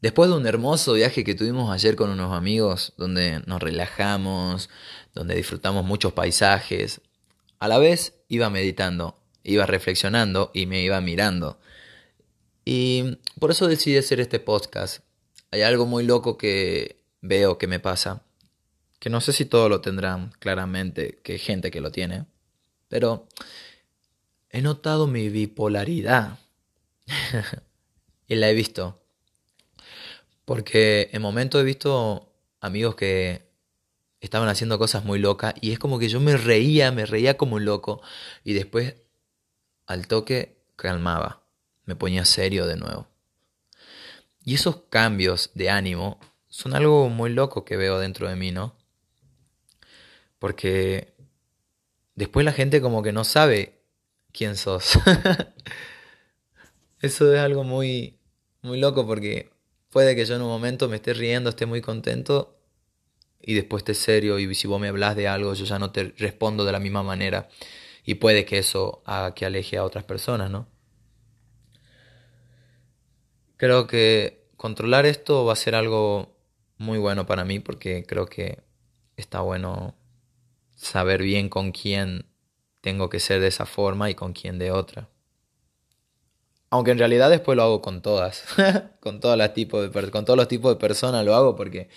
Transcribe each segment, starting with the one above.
Después de un hermoso viaje que tuvimos ayer con unos amigos, donde nos relajamos, donde disfrutamos muchos paisajes, a la vez iba meditando, iba reflexionando y me iba mirando. Y por eso decidí hacer este podcast. Hay algo muy loco que veo que me pasa, que no sé si todos lo tendrán claramente, que hay gente que lo tiene, pero he notado mi bipolaridad y la he visto porque en momentos he visto amigos que estaban haciendo cosas muy locas y es como que yo me reía, me reía como un loco y después al toque calmaba, me ponía serio de nuevo. Y esos cambios de ánimo son algo muy loco que veo dentro de mí, ¿no? Porque después la gente como que no sabe quién sos. Eso es algo muy muy loco porque Puede que yo en un momento me esté riendo, esté muy contento y después esté serio y si vos me hablas de algo yo ya no te respondo de la misma manera y puede que eso haga que aleje a otras personas, ¿no? Creo que controlar esto va a ser algo muy bueno para mí porque creo que está bueno saber bien con quién tengo que ser de esa forma y con quién de otra. Aunque en realidad después lo hago con todas, con, tipos con todos los tipos de personas lo hago porque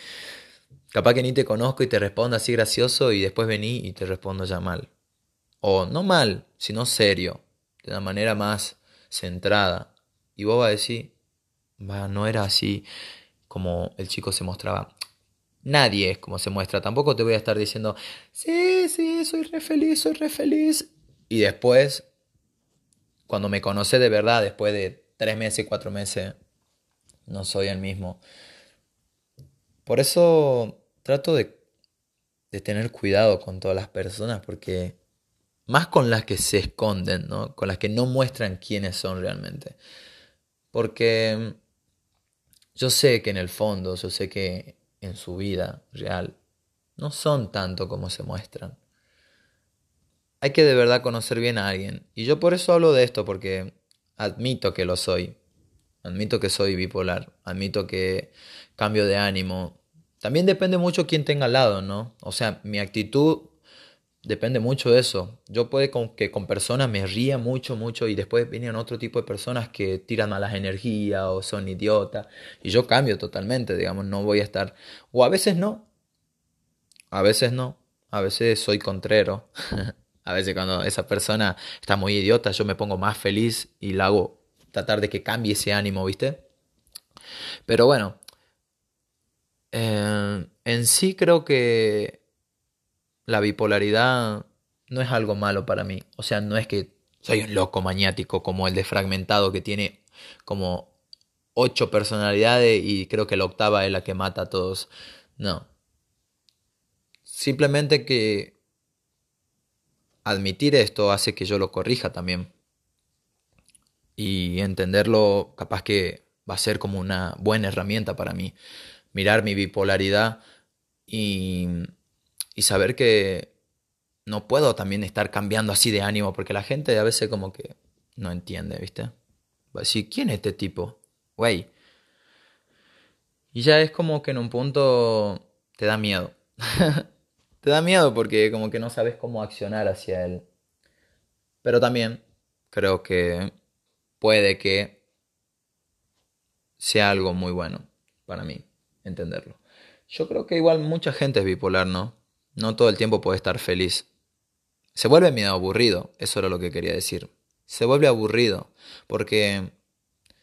capaz que ni te conozco y te respondo así gracioso y después vení y te respondo ya mal. O no mal, sino serio, de una manera más centrada. Y vos vas a decir, no era así como el chico se mostraba. Nadie es como se muestra. Tampoco te voy a estar diciendo, sí, sí, soy re feliz, soy re feliz. Y después cuando me conocí de verdad, después de tres meses, cuatro meses, no soy el mismo. Por eso trato de, de tener cuidado con todas las personas, porque más con las que se esconden, ¿no? con las que no muestran quiénes son realmente. Porque yo sé que en el fondo, yo sé que en su vida real, no son tanto como se muestran hay que de verdad conocer bien a alguien. Y yo por eso hablo de esto, porque admito que lo soy. Admito que soy bipolar. Admito que cambio de ánimo. También depende mucho quién tenga al lado, ¿no? O sea, mi actitud depende mucho de eso. Yo puede con, que con personas me ría mucho, mucho y después vienen otro tipo de personas que tiran malas energías o son idiotas. Y yo cambio totalmente, digamos, no voy a estar... O a veces no. A veces no. A veces soy contrero. A veces cuando esa persona está muy idiota, yo me pongo más feliz y la hago tratar de que cambie ese ánimo, ¿viste? Pero bueno, eh, en sí creo que la bipolaridad no es algo malo para mí. O sea, no es que soy un loco maniático como el de fragmentado que tiene como ocho personalidades y creo que la octava es la que mata a todos. No. Simplemente que admitir esto hace que yo lo corrija también. Y entenderlo capaz que va a ser como una buena herramienta para mí. Mirar mi bipolaridad y, y saber que no puedo también estar cambiando así de ánimo porque la gente a veces como que no entiende, ¿viste? Va a decir, ¿quién es este tipo? Güey. Y ya es como que en un punto te da miedo. te da miedo porque como que no sabes cómo accionar hacia él. Pero también creo que puede que sea algo muy bueno para mí entenderlo. Yo creo que igual mucha gente es bipolar, ¿no? No todo el tiempo puede estar feliz. Se vuelve medio aburrido, eso era lo que quería decir. Se vuelve aburrido, porque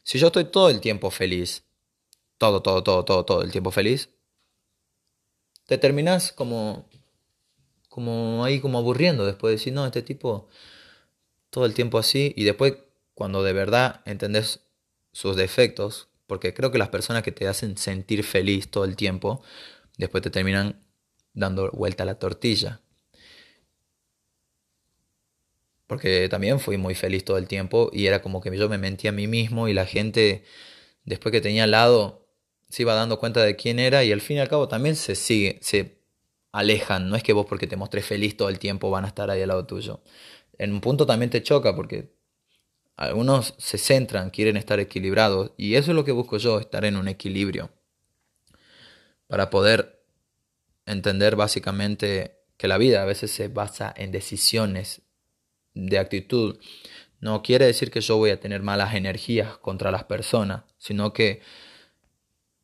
si yo estoy todo el tiempo feliz, todo, todo, todo, todo, todo el tiempo feliz, te terminas como como ahí como aburriendo después de decir, no, este tipo todo el tiempo así y después cuando de verdad entendés sus defectos, porque creo que las personas que te hacen sentir feliz todo el tiempo, después te terminan dando vuelta a la tortilla. Porque también fui muy feliz todo el tiempo y era como que yo me mentía a mí mismo y la gente después que tenía al lado se iba dando cuenta de quién era y al fin y al cabo también se sigue, se alejan. No es que vos porque te mostré feliz todo el tiempo van a estar ahí al lado tuyo. En un punto también te choca porque algunos se centran, quieren estar equilibrados y eso es lo que busco yo, estar en un equilibrio para poder entender básicamente que la vida a veces se basa en decisiones de actitud. No quiere decir que yo voy a tener malas energías contra las personas, sino que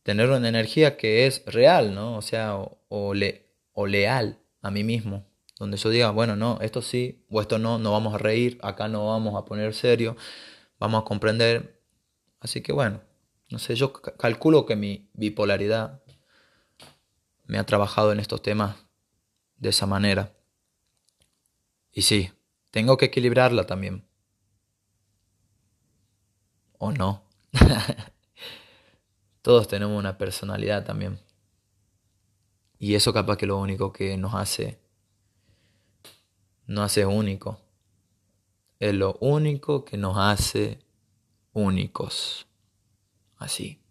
tener una energía que es real, ¿no? O sea, o, le, o leal a mí mismo, donde yo diga, bueno, no, esto sí, o esto no, no vamos a reír, acá no vamos a poner serio, vamos a comprender. Así que bueno, no sé, yo calculo que mi bipolaridad me ha trabajado en estos temas de esa manera. Y sí, tengo que equilibrarla también. ¿O no? Todos tenemos una personalidad también. Y eso capaz que lo único que nos hace, nos hace único. Es lo único que nos hace únicos. Así.